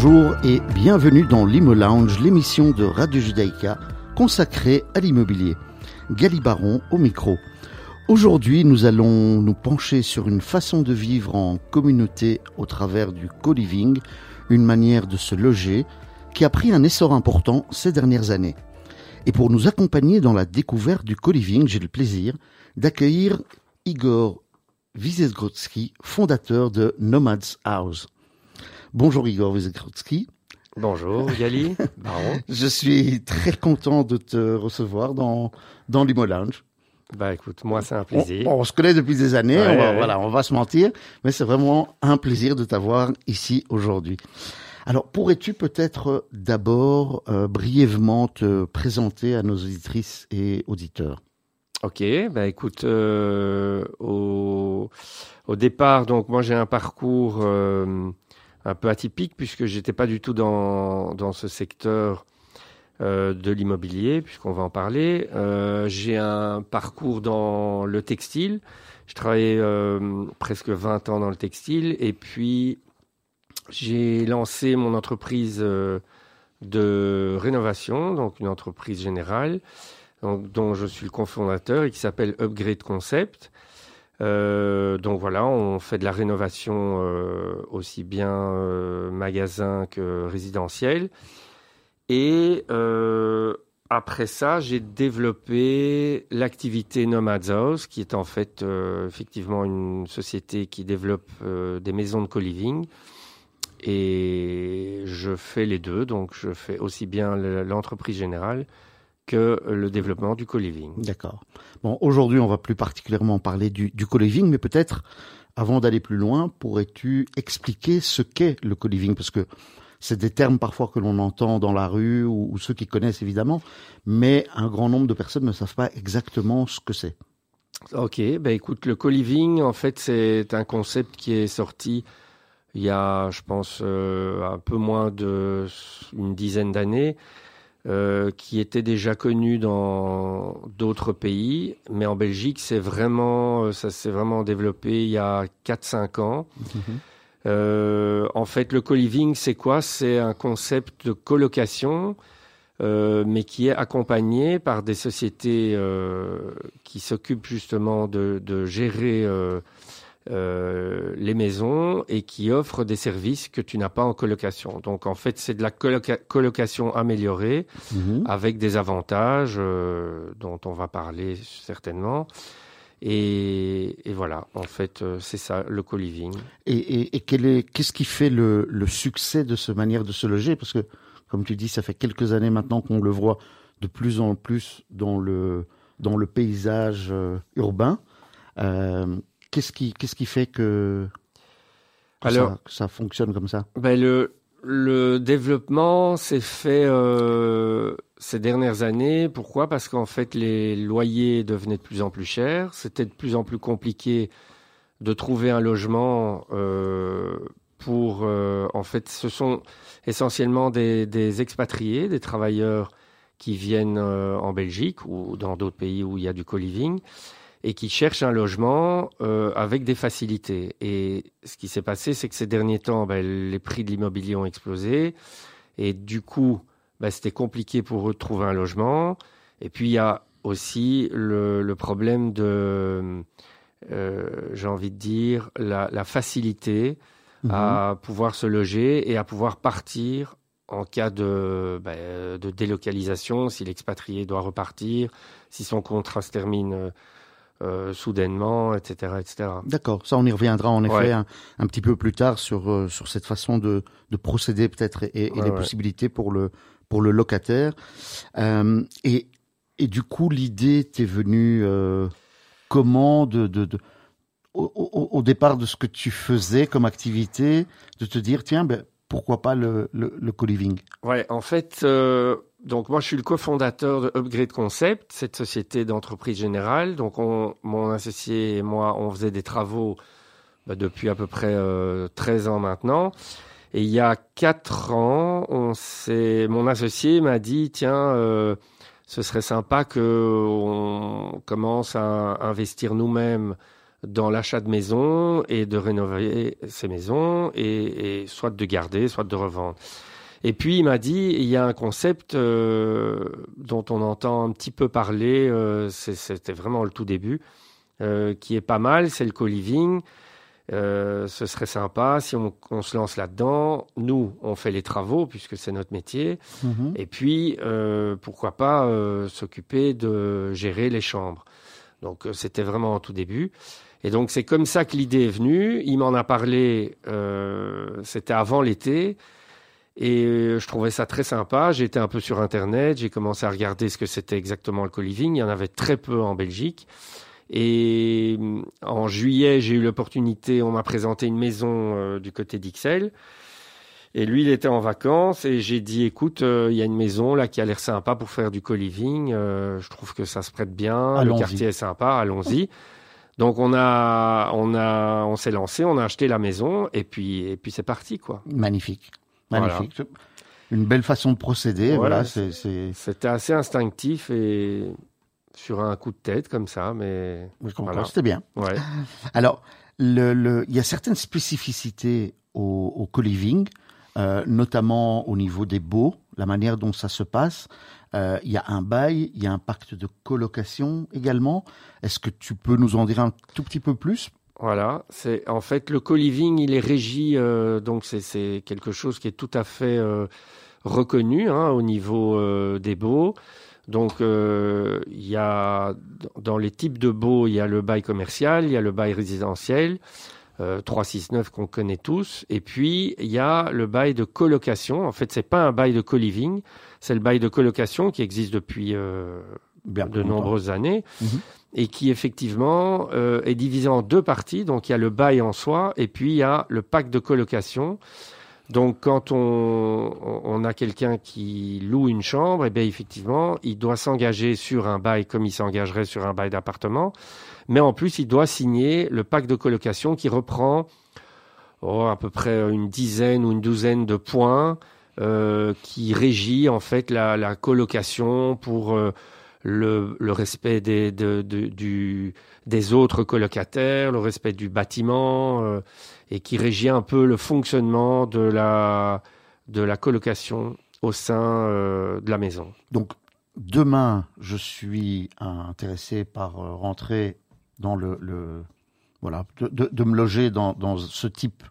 Bonjour et bienvenue dans l'Imo Lounge, l'émission de Radio Judaïka consacrée à l'immobilier. Gali Baron au micro. Aujourd'hui, nous allons nous pencher sur une façon de vivre en communauté au travers du co-living, une manière de se loger qui a pris un essor important ces dernières années. Et pour nous accompagner dans la découverte du co-living, j'ai le plaisir d'accueillir Igor Wizezgrodzki, fondateur de Nomads House. Bonjour Igor Wizezgrodzki. Bonjour Gali. Je suis très content de te recevoir dans, dans l'Imo Lounge. Bah écoute, moi c'est un plaisir. On, se connaît depuis des années, on va, voilà, on va se mentir, mais c'est vraiment un plaisir de t'avoir ici aujourd'hui. Alors, pourrais-tu peut-être d'abord euh, brièvement te présenter à nos auditrices et auditeurs? Ok, bah écoute, euh, au, au, départ, donc moi j'ai un parcours euh, un peu atypique puisque j'étais pas du tout dans, dans ce secteur euh, de l'immobilier, puisqu'on va en parler. Euh, j'ai un parcours dans le textile. Je travaillais euh, presque 20 ans dans le textile. Et puis, j'ai lancé mon entreprise de rénovation, donc une entreprise générale, dont je suis le cofondateur et qui s'appelle Upgrade Concept. Donc voilà, on fait de la rénovation aussi bien magasin que résidentiel. Et euh, après ça, j'ai développé l'activité Nomads House, qui est en fait euh, effectivement une société qui développe euh, des maisons de co-living. Et je fais les deux, donc je fais aussi bien l'entreprise générale que le développement du co-living. D'accord. Bon, aujourd'hui, on va plus particulièrement parler du, du co-living, mais peut-être, avant d'aller plus loin, pourrais-tu expliquer ce qu'est le co-living? Parce que c'est des termes parfois que l'on entend dans la rue ou, ceux qui connaissent évidemment, mais un grand nombre de personnes ne savent pas exactement ce que c'est. Ok, ben écoute, le co-living, en fait, c'est un concept qui est sorti il y a, je pense, euh, un peu moins d'une dizaine d'années, euh, qui était déjà connu dans d'autres pays, mais en Belgique, c'est vraiment, ça s'est vraiment développé il y a 4-5 ans. Mhm. Euh, en fait, le co-living, c'est quoi? C'est un concept de colocation, euh, mais qui est accompagné par des sociétés euh, qui s'occupent justement de, gérer les maisons et qui offrent des services que tu n'as pas en colocation. Donc, en fait, c'est de la colocation améliorée mhm. avec des avantages dont on va parler certainement. Et, voilà, en fait, euh, c'est ça, le co-living. Et, et, qu'est-ce qui fait le, succès de cette manière de se loger? Parce que, comme tu dis, ça fait quelques années maintenant qu'on le voit de plus en plus dans le, dans le paysage euh, urbain. Euh, qu'est-ce qui, qu'est-ce qui fait que, Alors, ça, fonctionne comme ça? ben le, le développement s'est fait euh, ces dernières années. Pourquoi? Parce qu'en fait, les loyers devenaient de plus en plus chers. C'était de plus en plus compliqué de trouver un logement euh, pour... Euh, en fait, ce sont essentiellement des, des expatriés, des travailleurs qui viennent en Belgique ou dans d'autres pays où il y a du co-living et qui cherchent un logement euh, avec des facilités. Et ce qui s'est passé, c'est que ces derniers temps, ben, les prix de l'immobilier ont explosé. Et du coup, ben, c'était compliqué pour eux de trouver un logement. Et puis, il y a aussi le, le problème de, euh, j'ai envie de dire, la, la facilité mhm. à pouvoir se loger et à pouvoir partir en cas de, ben, de délocalisation, si l'expatrié doit repartir, si son contrat se termine euh, euh, soudainement, etc., etc. D'accord, ça on y reviendra en effet un, petit peu plus tard sur euh, sur cette façon de, de procéder peut-être et, les possibilités pour le pour le locataire. Euh, et et du coup l'idée t'est venue comment de, de, de au, au, départ de ce que tu faisais comme activité, de te dire tiens ben pourquoi pas le le, le co-living? Ouais, en fait donc moi, je suis le cofondateur de Upgrade Concept, cette société d'entreprise générale. Donc mon associé et moi, on faisait des travaux bah, depuis à peu près 13 euh, ans maintenant. Et il y a 4 ans, on mon associé m'a dit, tiens, euh, ce serait sympa que on commence à investir nous-mêmes dans l'achat de maisons et de rénover ces maisons et, et, soit de garder, soit de revendre. Et puis il m'a dit, il y a un concept euh, dont on entend un petit peu parler, euh, c'était vraiment le tout début, euh, qui est pas mal, c'est le co-living. Euh, ce serait sympa si on, on se lance là-dedans. Nous, on fait les travaux puisque c'est notre métier. Mhm. Et puis, euh, pourquoi pas euh, s'occuper de gérer les chambres. Donc, c'était vraiment en tout début. Et donc, c'est comme ça que l'idée est venue. Il m'en a parlé, euh, c'était avant l'été. Et euh, je trouvais ça très sympa. J'étais un peu sur Internet. J'ai commencé à regarder ce que c'était exactement le co-living. Il y en avait très peu en Belgique. Et euh, en juillet, j'ai eu l'opportunité, on m'a présenté une maison euh, du côté d'Ixelles. Et lui, il était en vacances et j'ai dit, écoute, euh, il y a une maison là qui a l'air sympa pour faire du co-living. Euh, je trouve que ça se prête bien. Le quartier est sympa. Allons-y. Donc on a, on a, on s'est lancé, on a acheté la maison et puis, et puis c'est parti quoi. Magnifique. Voilà. Magnifique. Une belle façon de procéder. Voilà, c'est, C'était assez instinctif et sur un coup de tête comme ça, mais je comprends, Voilà. c'était bien. ouais. Alors, le, le, il y a certaines spécificités au, au co-living, euh, notamment au niveau des baux, la manière dont ça se passe. Euh, il y a un bail, il y a un pacte de colocation également. Est-ce que tu peux nous en dire un tout petit peu plus? Voilà, c'est en fait le co-living, il est régi, euh, donc c'est- quelque chose qui est tout à fait euh, reconnu hein, au niveau euh, des baux. Donc euh, il y a dans les types de baux, il y a le bail commercial, il y a le bail résidentiel, euh, 369 qu'on connaît tous, et puis il y a le bail de colocation. En fait, c'est pas un bail de co-living, c'est le bail de colocation qui existe depuis euh, de nombreuses années Mhm. Et qui effectivement euh, est divisé en deux parties. Donc il y a le bail en soi et puis il y a le pacte de colocation. Donc quand on, a quelqu'un qui loue une chambre, et bien effectivement, il doit s'engager sur un bail comme il s'engagerait sur un bail d'appartement, mais en plus il doit signer le pacte de colocation qui reprend oh, à peu près une dizaine ou une douzaine de points euh, qui régit en fait la, la colocation pour euh, le, respect des, de- de- des autres colocataires, le respect du bâtiment, euh, et qui régit un peu le fonctionnement de la, de la colocation au sein euh, de la maison. Donc, demain, je suis intéressé par euh, rentrer dans le, le voilà, de, de me loger dans, dans ce type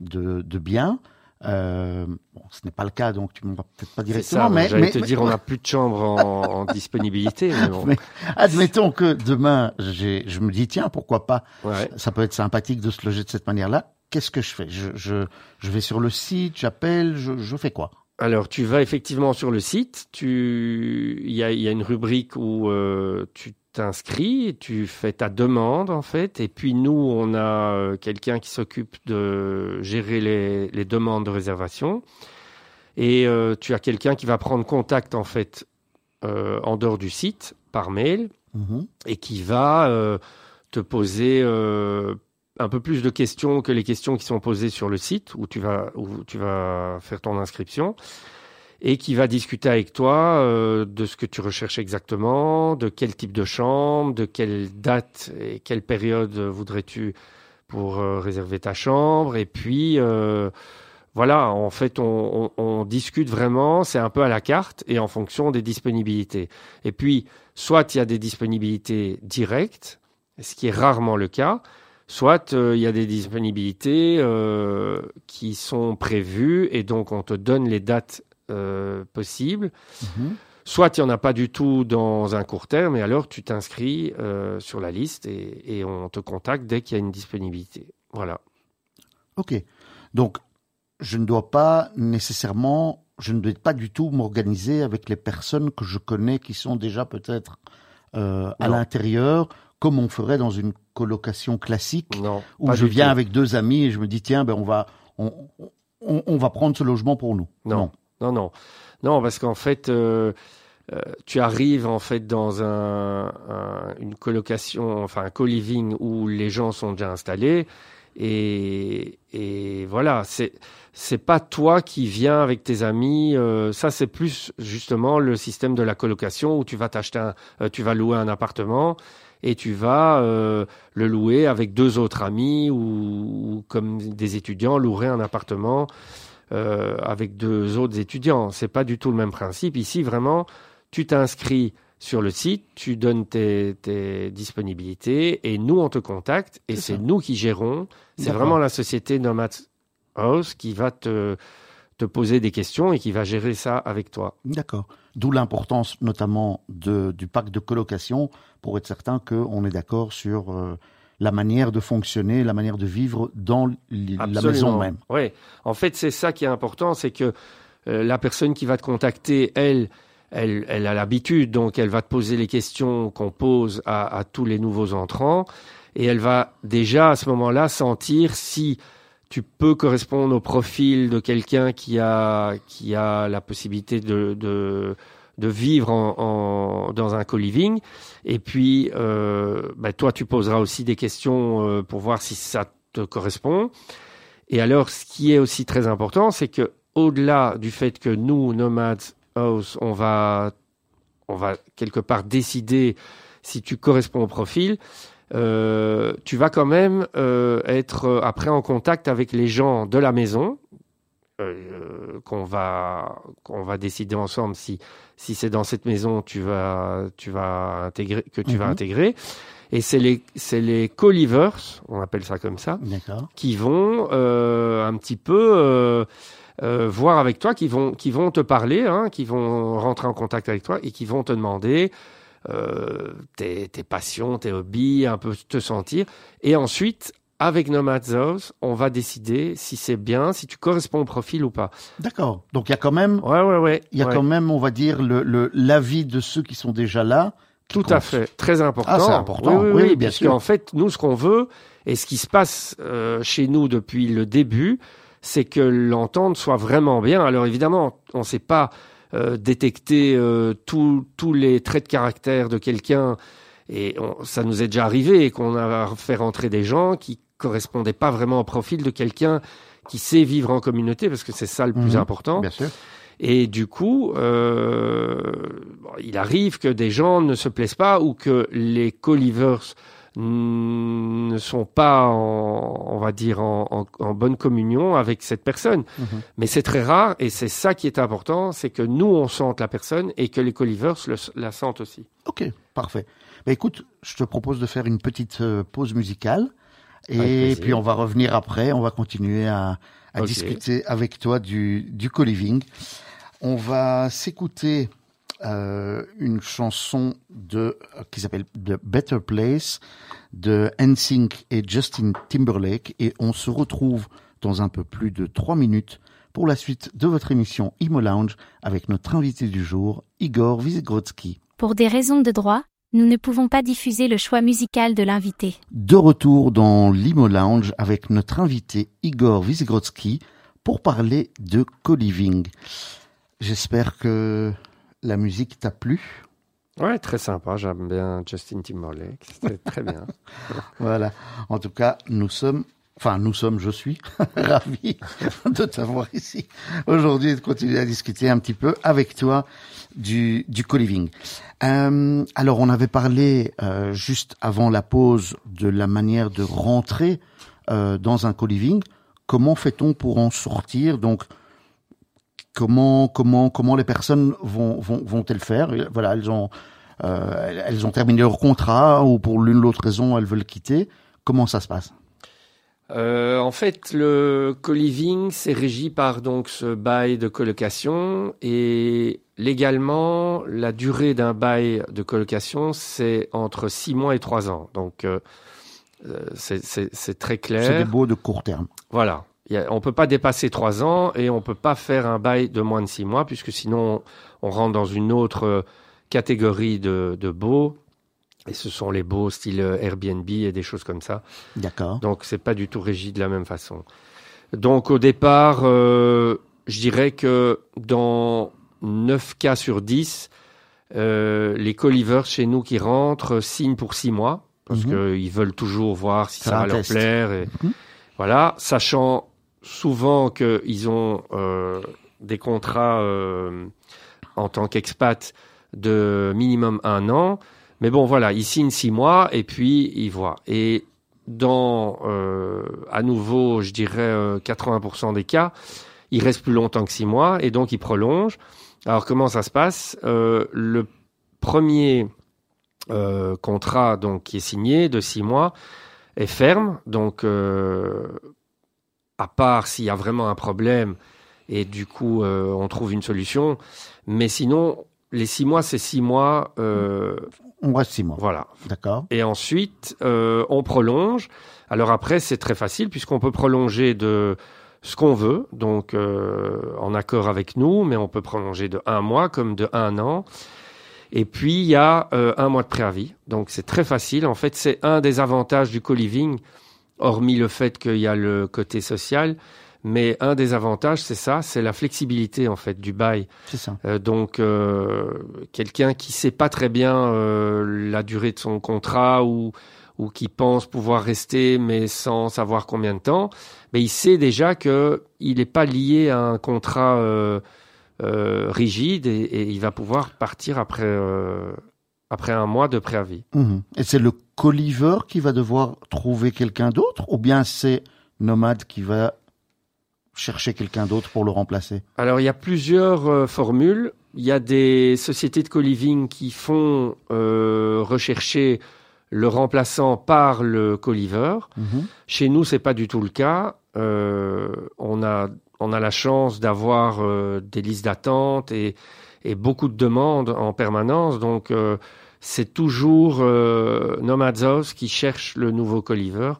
de, de bien. Euh, bon, ce n'est pas le cas, donc tu ne m'en peut-être pas directement, ça, mais, j'allais mais- te mais- dire, on n'a plus de chambre en, en disponibilité. Mais bon. Mais- admettons que demain, j'ai- je me dis, tiens, pourquoi pas, Ouais. ça peut être sympathique de se loger de cette manière-là. Qu'est-ce que je fais? Je, je, je vais sur le site, j'appelle, je, je fais quoi? Alors, tu vas effectivement sur le site. Tu, il y a, il y a une rubrique où euh, tu t'inscris, tu fais ta demande en fait, et puis nous, on a euh, quelqu'un qui s'occupe de gérer les, les demandes de réservation, et euh, tu as quelqu'un qui va prendre contact en fait euh, en dehors du site par mail Mhm. et qui va euh, te poser un peu plus de questions que les questions qui sont posées sur le site où tu vas, où tu vas faire ton inscription et qui va discuter avec toi euh, de ce que tu recherches exactement, de quel type de chambre, de quelle date et quelle période voudrais-tu pour euh, réserver ta chambre et puis euh, voilà, en fait, on, discute vraiment, c'est un peu à la carte et en fonction des disponibilités. Et puis, soit il y a des disponibilités directes, ce qui est rarement le cas, soit il y a des disponibilités qui sont prévues et donc on te donne les dates euh, possibles. Mhm. Soit il n'y en a pas du tout dans un court terme et alors tu t'inscris euh, sur la liste et, et on te contacte dès qu'il y a une disponibilité. Voilà. Ok. Donc, je ne dois pas nécessairement, je ne dois pas du tout m'organiser avec les personnes que je connais qui sont déjà peut-être euh, à l'intérieur, comme on ferait dans une colocation classique, Non. où je viens tout. avec deux amis et je me dis, tiens, ben, on va, on, on, on va prendre ce logement pour nous. Non. Non, non. Non, parce qu'en fait, euh, euh, tu arrives en fait dans un, un- une colocation, enfin un co-living où les gens sont déjà installés. Et, et voilà, c'est c'est pas toi qui viens avec tes amis. Euh, ça, c'est plus justement le système de la colocation où tu vas t'acheter, un, euh, tu vas louer un appartement et tu vas euh, le louer avec deux autres amis ou, ou, comme des étudiants louer un appartement euh, avec deux autres étudiants. C'est pas du tout le même principe. Ici, vraiment, tu t'inscris sur le site, tu donnes tes, tes, disponibilités et nous, on te contacte et c'est nous qui gérons. C'est vraiment la société Nomad House qui va te, te poser des questions et qui va gérer ça avec toi. D'accord. D'où l'importance notamment de, du pacte de colocation pour être certain qu'on est d'accord sur euh, la manière de fonctionner, la manière de vivre dans Absolument. la maison même. Oui, en fait c'est ça qui est important, c'est que euh, la personne qui va te contacter, elle, elle, elle a l'habitude, donc elle va te poser les questions qu'on pose à, à, tous les nouveaux entrants, et elle va déjà à ce moment-là sentir si tu peux correspondre au profil de quelqu'un qui a, qui a la possibilité de, de, de vivre en, en, dans un co-living. Et puis, euh, bah, toi, tu poseras aussi des questions euh, pour voir si ça te correspond. Et alors, ce qui est aussi très important, c'est que au-delà du fait que nous, Nomads House, on va, on va quelque part décider si tu corresponds au profil, euh, tu vas quand même euh, être euh, après en contact avec les gens de la maison euh, qu'on va qu'on va décider ensemble si si c'est dans cette maison tu vas tu vas intégrer que tu vas Mhm. intégrer et c'est les c'est les co-livers on appelle ça comme ça qui vont euh, un petit peu euh, euh, voir avec toi, qui vont, qui vont te parler, hein, qui vont rentrer en contact avec toi et qui vont te demander euh, tes, tes, passions, tes hobbies, un peu te sentir. Et ensuite, avec Nomad House, on va décider si c'est bien, si tu corresponds au profil ou pas. D'accord. Donc il y a quand même, ouais, ouais, ouais, il y a ouais. quand même, on va dire, le l'avis de ceux qui sont déjà là. Tout compte. à fait, très important. Ah, c'est important. Oui, oui, oui, oui bien sûr. En fait, nous, ce qu'on veut et ce qui se passe euh, chez nous depuis le début, c'est que l'entente soit vraiment bien. Alors évidemment, on ne sait pas euh, détecter euh, tous les traits de caractère de quelqu'un. Et on, ça nous est déjà arrivé qu'on a fait rentrer des gens qui correspondaient pas vraiment au profil de quelqu'un qui sait vivre en communauté, parce que c'est ça le plus mmh, important. Bien sûr. Et du coup, euh, il arrive que des gens ne se plaisent pas ou que les co-livers ne sont pas, en, on va dire, en, en, en, bonne communion avec cette personne. Mmh. Mais c'est très rare et c'est ça qui est important, c'est que nous, on sente la personne et que les co-livers la sentent aussi. Ok, parfait. Bah, écoute, je te propose de faire une petite euh, pause musicale et puis on va revenir après, on va continuer à, à okay. discuter avec toi du, du co-living. On va s'écouter euh, une chanson de qui s'appelle The Better Place de NSYNC et Justin Timberlake et on se retrouve dans un peu plus de trois minutes pour la suite de votre émission Imo Lounge avec notre invité du jour Igor Visegrodsky. Pour des raisons de droit, nous ne pouvons pas diffuser le choix musical de l'invité. De retour dans l'Imo Lounge avec notre invité Igor Visegrodsky pour parler de co-living. J'espère que la musique t'a plu. Ouais, très sympa. J'aime bien Justin Timberlake. C'était très bien. voilà. En tout cas, nous sommes, enfin, nous sommes, je suis ravi de t'avoir ici aujourd'hui et de continuer à discuter un petit peu avec toi du, du co-living. Euh, alors, on avait parlé euh, juste avant la pause de la manière de rentrer euh, dans un co-living. Comment fait-on pour en sortir? Donc, comment comment comment les personnes vont vont vont-elles faire? Voilà, elles ont euh, elles ont terminé leur contrat ou pour l'une ou l'autre raison elles veulent quitter. Comment ça se passe? Euh, en fait, le co-living, c'est régi par donc ce bail de colocation et légalement, la durée d'un bail de colocation, c'est entre six mois et trois ans. Donc, euh, c'est très clair. C'est des baux de court terme. Voilà. A, on peut pas dépasser trois ans et on peut pas faire un bail de moins de six mois puisque sinon on rentre dans une autre catégorie de, de baux et ce sont les baux style Airbnb et des choses comme ça. D'accord. Donc c'est pas du tout régi de la même façon. Donc au départ, euh, je dirais que dans 9 cas sur 10, euh, les co-livers chez nous qui rentrent signent pour 6 mois parce Mhm. qu'ils veulent toujours voir si ça va leur test. plaire. Et, Mhm. Voilà, sachant souvent qu'ils ont euh, des contrats euh, en tant qu'expat de minimum un an. Mais bon, voilà, ils signent six mois et puis ils voient. Et dans, euh, à nouveau, je dirais 80% des cas, ils restent plus longtemps que six mois et donc ils prolongent. Alors comment ça se passe? Le premier contrat donc qui est signé de six mois est ferme, donc à part s'il y a vraiment un problème et du coup euh, on trouve une solution. Mais sinon, les six mois, c'est six mois. Euh, on reste six mois. Voilà. D'accord. Et ensuite, euh, on prolonge. Alors après, c'est très facile puisqu'on peut prolonger de ce qu'on veut, donc en accord avec nous, mais on peut prolonger de un mois comme de un an. Et puis il y a un mois de préavis, donc c'est très facile. En fait, c'est un des avantages du co-living hormis le fait qu'il y a le côté social. Mais un des avantages, c'est ça, c'est la flexibilité en fait du bail. C'est ça. Euh, donc euh, quelqu'un qui sait pas très bien euh, la durée de son contrat ou ou qui pense pouvoir rester mais sans savoir combien de temps, mais il sait déjà que il n'est pas lié à un contrat rigide et, et, il va pouvoir partir après après un mois de préavis. Mhm. Et c'est le colliver qui va devoir trouver quelqu'un d'autre ou bien c'est Nomade qui va chercher quelqu'un d'autre pour le remplacer Alors il y a plusieurs euh, formules. Il y a des sociétés de co-living qui font euh, rechercher le remplaçant par le colliver. Mhm. Chez nous, c'est pas du tout le cas. Euh, on a on a la chance d'avoir des listes d'attente et, et beaucoup de demandes en permanence. Donc c'est toujours euh, Nomadsos qui cherche le nouveau Colliver.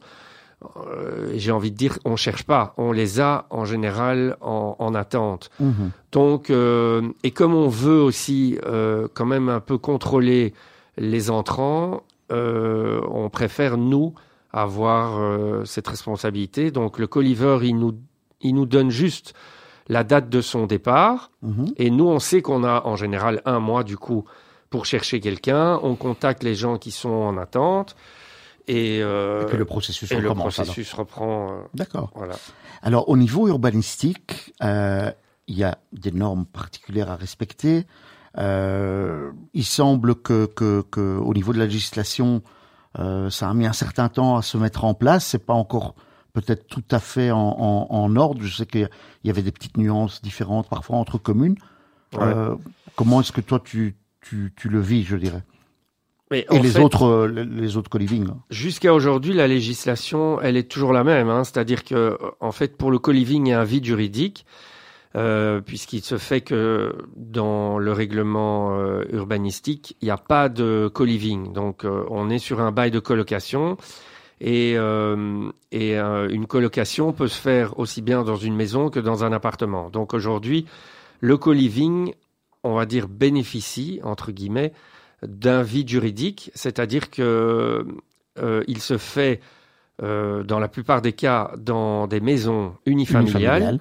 Euh, J'ai envie de dire, on cherche pas, on les a en général en, en attente. Mhm. Donc, euh, et comme on veut aussi euh, quand même un peu contrôler les entrants, euh, on préfère nous avoir cette responsabilité. Donc, le Colliver, il nous, il nous donne juste la date de son départ, mhm. et nous, on sait qu'on a en général un mois du coup pour chercher quelqu'un, on contacte les gens qui sont en attente. Et, euh, puis le processus, et le processus reprend. Euh, D'accord. Voilà. Alors au niveau urbanistique, euh, il y a des normes particulières à respecter. Euh, il semble que, que, que, au niveau de la législation, euh, ça a mis un certain temps à se mettre en place. C'est pas encore peut-être tout à fait en, en, en ordre. Je sais qu'il y avait des petites nuances différentes parfois entre communes. Euh, comment est-ce que toi tu, tu, le vis, je dirais? Et les autres, euh, les autres co-living. Jusqu'à aujourd'hui, la législation, elle est toujours la même. Hein. C'est-à-dire que, en fait, pour le co-living, il y a un vide juridique, euh, puisqu'il se fait que dans le règlement euh, urbanistique, il n'y a pas de co-living. Donc, on est sur un bail de colocation. Et, et une colocation peut se faire aussi bien dans une maison que dans un appartement. Donc aujourd'hui, le co-living on va dire, bénéficie, entre guillemets, d'un vide juridique, c'est-à-dire que euh, il se fait, euh, dans la plupart des cas, dans des maisons unifamiliales,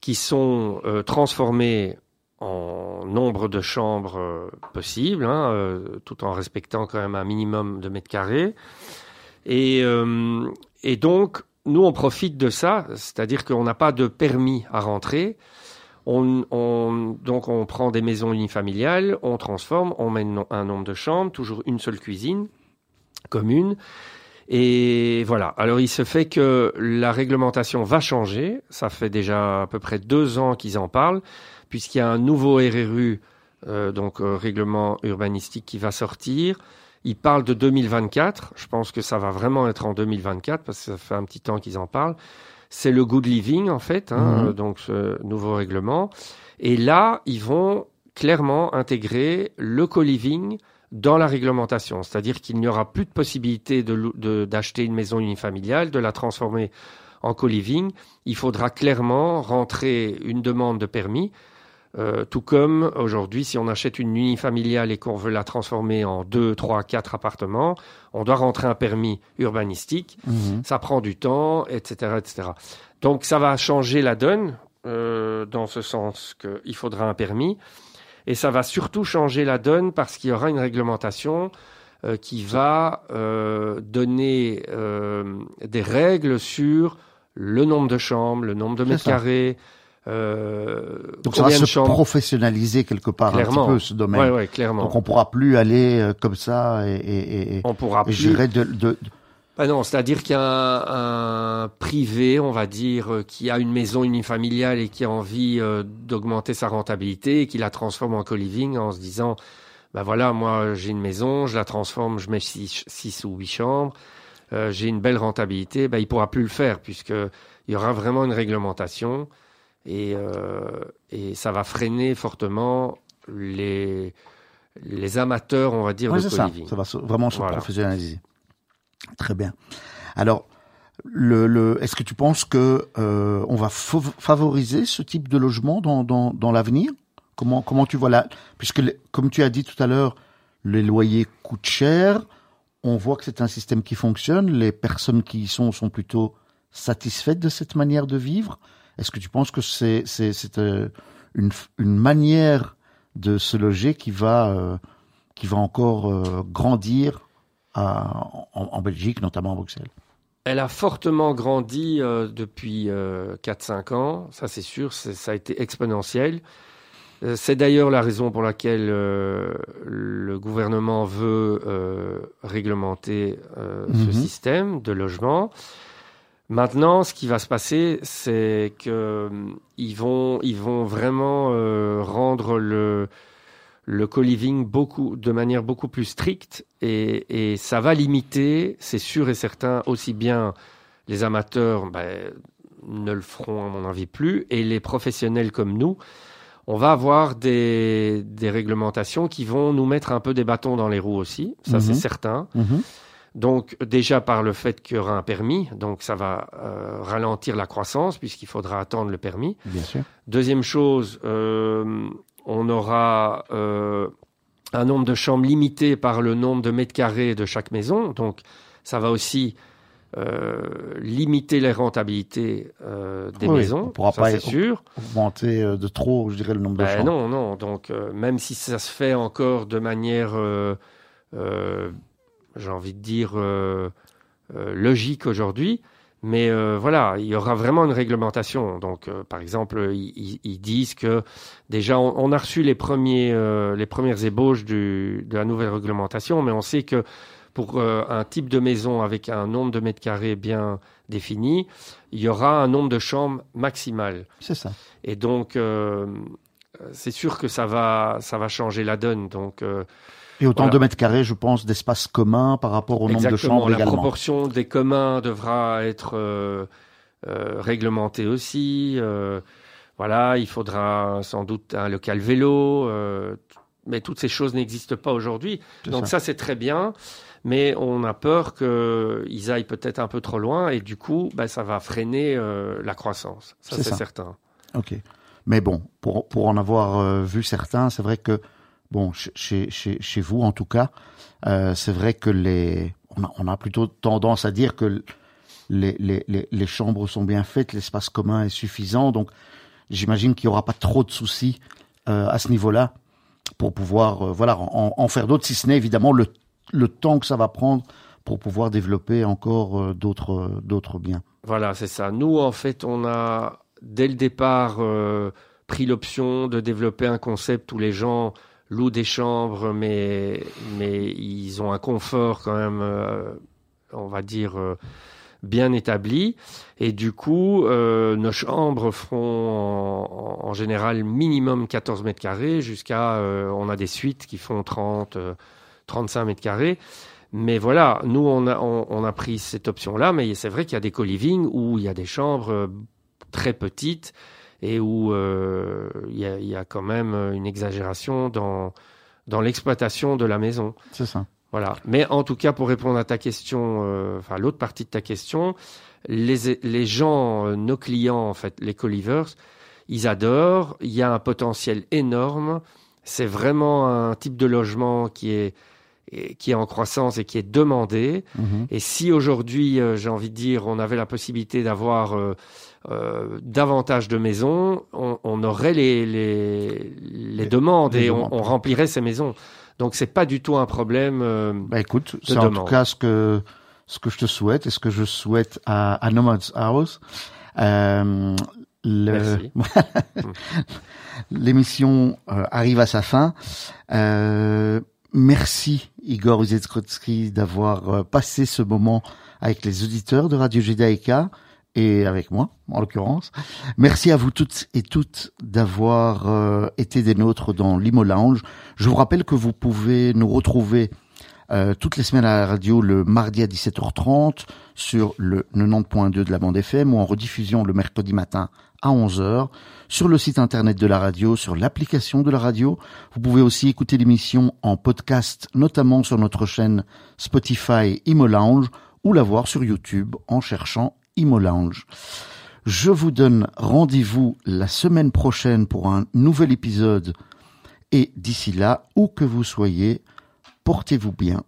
qui sont euh, transformées en nombre de chambres possibles, hein, tout en respectant quand même un minimum de mètres carrés. Et, et donc, nous, on profite de ça, c'est-à-dire qu'on n'a pas de permis à rentrer. On, donc on prend des maisons unifamiliales, on transforme, on met un nombre de chambres, toujours une seule cuisine commune. Et voilà. Alors il se fait que la réglementation va changer. Ça fait déjà à peu près deux ans qu'ils en parlent, puisqu'il y a un nouveau RRU, euh, donc euh, règlement urbanistique, qui va sortir. Il parle de 2024. Je pense que ça va vraiment être en 2024 parce que ça fait un petit temps qu'ils en parlent c'est le good living en fait, hein, mhm. donc ce nouveau règlement. Et là, ils vont clairement intégrer le co-living dans la réglementation, c'est-à-dire qu'il n'y aura plus de possibilité d'acheter une maison unifamiliale, de la transformer en co-living. Il faudra clairement rentrer une demande de permis euh, tout comme aujourd'hui, si on achète une unifamiliale et qu'on veut la transformer en deux, trois, quatre appartements, on doit rentrer un permis urbanistique. Mhm. Ça prend du temps, etc., etc. Donc ça va changer la donne euh, dans ce sens qu'il faudra un permis. Et ça va surtout changer la donne parce qu'il y aura une réglementation euh, qui va donner des règles sur le nombre de chambres, le nombre de mètres ça. Euh, Donc ça va se chambres professionnaliser quelque part un petit peu ce domaine. Ouais, ouais, clairement. Donc on pourra plus aller euh, comme ça et, et, et, on pourra et plus. gérer de, de, Ah non, c'est-à-dire qu'il y a un, un privé, on va dire, euh, qui a une maison unifamiliale et qui a envie euh, d'augmenter sa rentabilité et qui la transforme en co-living en se disant, ben voilà, moi j'ai une maison, je la transforme, je mets six, six ou huit chambres, j'ai une belle rentabilité, ben il pourra plus le faire puisque il y aura vraiment une réglementation et, euh, et ça va freiner fortement les les amateurs, on va dire, Ouais, de ça. Ça va vraiment se Voilà. professionnaliser. Très bien. Alors, le, le, est-ce que tu penses que euh, on va fav- favoriser ce type de logement dans, dans, dans l'avenir? Comment comment tu vois là Puisque comme tu as dit tout à l'heure, les loyers coûtent cher. On voit que c'est un système qui fonctionne. Les personnes qui y sont sont plutôt satisfaites de cette manière de vivre. Est-ce que tu penses que c'est c'est c'est euh, une une manière de se loger qui va euh, qui va encore euh, grandir à- en, en Belgique, notamment à Bruxelles? Elle a fortement grandi euh, depuis euh, 4-5 ans, ça c'est sûr, ça a été exponentiel. C'est d'ailleurs la raison pour laquelle le gouvernement veut réglementer euh, Mhm. ce système de logement. Maintenant, ce qui va se passer, c'est que hum, ils vont, ils vont vraiment euh, rendre le, le co-living beaucoup, de manière beaucoup plus stricte et, et ça va limiter, c'est sûr et certain, aussi bien les amateurs ben, ne le feront à mon avis plus et les professionnels comme nous, on va avoir des, des réglementations qui vont nous mettre un peu des bâtons dans les roues aussi, ça Mhm. c'est certain. Donc déjà par le fait qu'il y aura un permis, donc ça va euh, ralentir la croissance puisqu'il faudra attendre le permis. Bien sûr. Deuxième chose, euh, on aura euh, un nombre de chambres limité par le nombre de mètres carrés de chaque maison. Donc, ça va aussi limiter les rentabilités des Oui, maisons. on pourra ça, pas sûr. Augmenter de trop, je dirais, le nombre de Ben chambres. non, non. Donc, même si ça se fait encore de manière, euh, j'ai envie de dire, euh, euh, logique aujourd'hui, mais euh, voilà, il y aura vraiment une réglementation. Donc, euh, par exemple, ils, ils- disent que déjà, on, on a reçu les premiers, euh, les premières ébauches du, de la nouvelle réglementation, mais on sait que pour euh, un type de maison avec un nombre de mètres carrés bien défini, il y aura un nombre de chambres maximal. C'est ça. Et donc, euh, c'est sûr que ça va, ça va changer la donne. Donc, euh, Et autant Voilà. de mètres carrés, je pense, d'espace commun par rapport au nombre de exactement, chambres la également. proportion des communs devra être euh, euh, réglementée aussi. euh, voilà, il faudra sans doute un local vélo, mais toutes ces choses n'existent pas aujourd'hui. Donc ça. ça, c'est très bien, mais on a peur qu'ils aillent peut-être un peu trop loin et du coup, bah, ça va freiner la croissance. Ça, C'est certain. Ok. Mais bon, pour, pour en avoir vu certains, c'est vrai que, bon, chez, vous en tout cas, euh, c'est vrai que les, on a, plutôt tendance à dire que les, les, les, les chambres sont bien faites, l'espace commun est suffisant, donc j'imagine qu'il n'y aura pas trop de soucis euh, à ce niveau-là pour pouvoir, euh, voilà, en, en faire d'autres, si ce n'est évidemment le, le temps que ça va prendre pour pouvoir développer encore d'autres, d'autres biens. Voilà, c'est ça. Nous, en fait, on a dès le départ pris l'option de développer un concept où les gens louent des chambres, mais, mais ils ont un confort quand même, euh, on va dire, euh, bien établi. Et du coup, euh, nos chambres feront en, général minimum 14 mètres carrés jusqu'à, on a des suites qui font 30, euh, 35 mètres carrés. Mais voilà, nous, on a, on, on a pris cette option-là, mais c'est vrai qu'il y a des co-living où il y a des chambres très petites et où euh, il, y a, y a quand même une exagération dans, dans l'exploitation de la maison. C'est ça. Voilà. Mais en tout cas, pour répondre à ta question, euh, enfin l'autre partie de ta question, les, les gens, euh, nos clients, en fait, les co-livers, ils adorent. Il y a un potentiel énorme. C'est vraiment un type de logement qui est qui est en croissance et qui est demandé. Mhm. Et si aujourd'hui, euh, j'ai envie de dire, on avait la possibilité d'avoir euh, euh, davantage de maisons, on, on aurait les, les, les demandes les et demandes. On, on remplirait ces maisons. Donc c'est pas du tout un problème. euh, Bah écoute, c'est en tout cas ce que ce que je te souhaite et ce que je souhaite à, à Nomad's House. Euh, Merci. L'émission euh, arrive à sa fin. Euh, merci Igor Uzetskrotsky d'avoir euh, passé ce moment avec les auditeurs de Radio Judaïka et avec moi, en l'occurrence. Merci à vous toutes et toutes d'avoir euh, été des nôtres dans l'Imo Lounge. Je vous rappelle que vous pouvez nous retrouver euh, toutes les semaines à la radio le mardi à 17h30 sur le 90.2 de la bande FM ou en rediffusion le mercredi matin à 11h sur le site internet de la radio, sur l'application de la radio. Vous pouvez aussi écouter l'émission en podcast, notamment sur notre chaîne Spotify Imo Lounge ou la voir sur YouTube en cherchant Imo Lounge. Je vous donne rendez-vous la semaine prochaine pour un nouvel épisode et d'ici là, où que vous soyez, portez-vous bien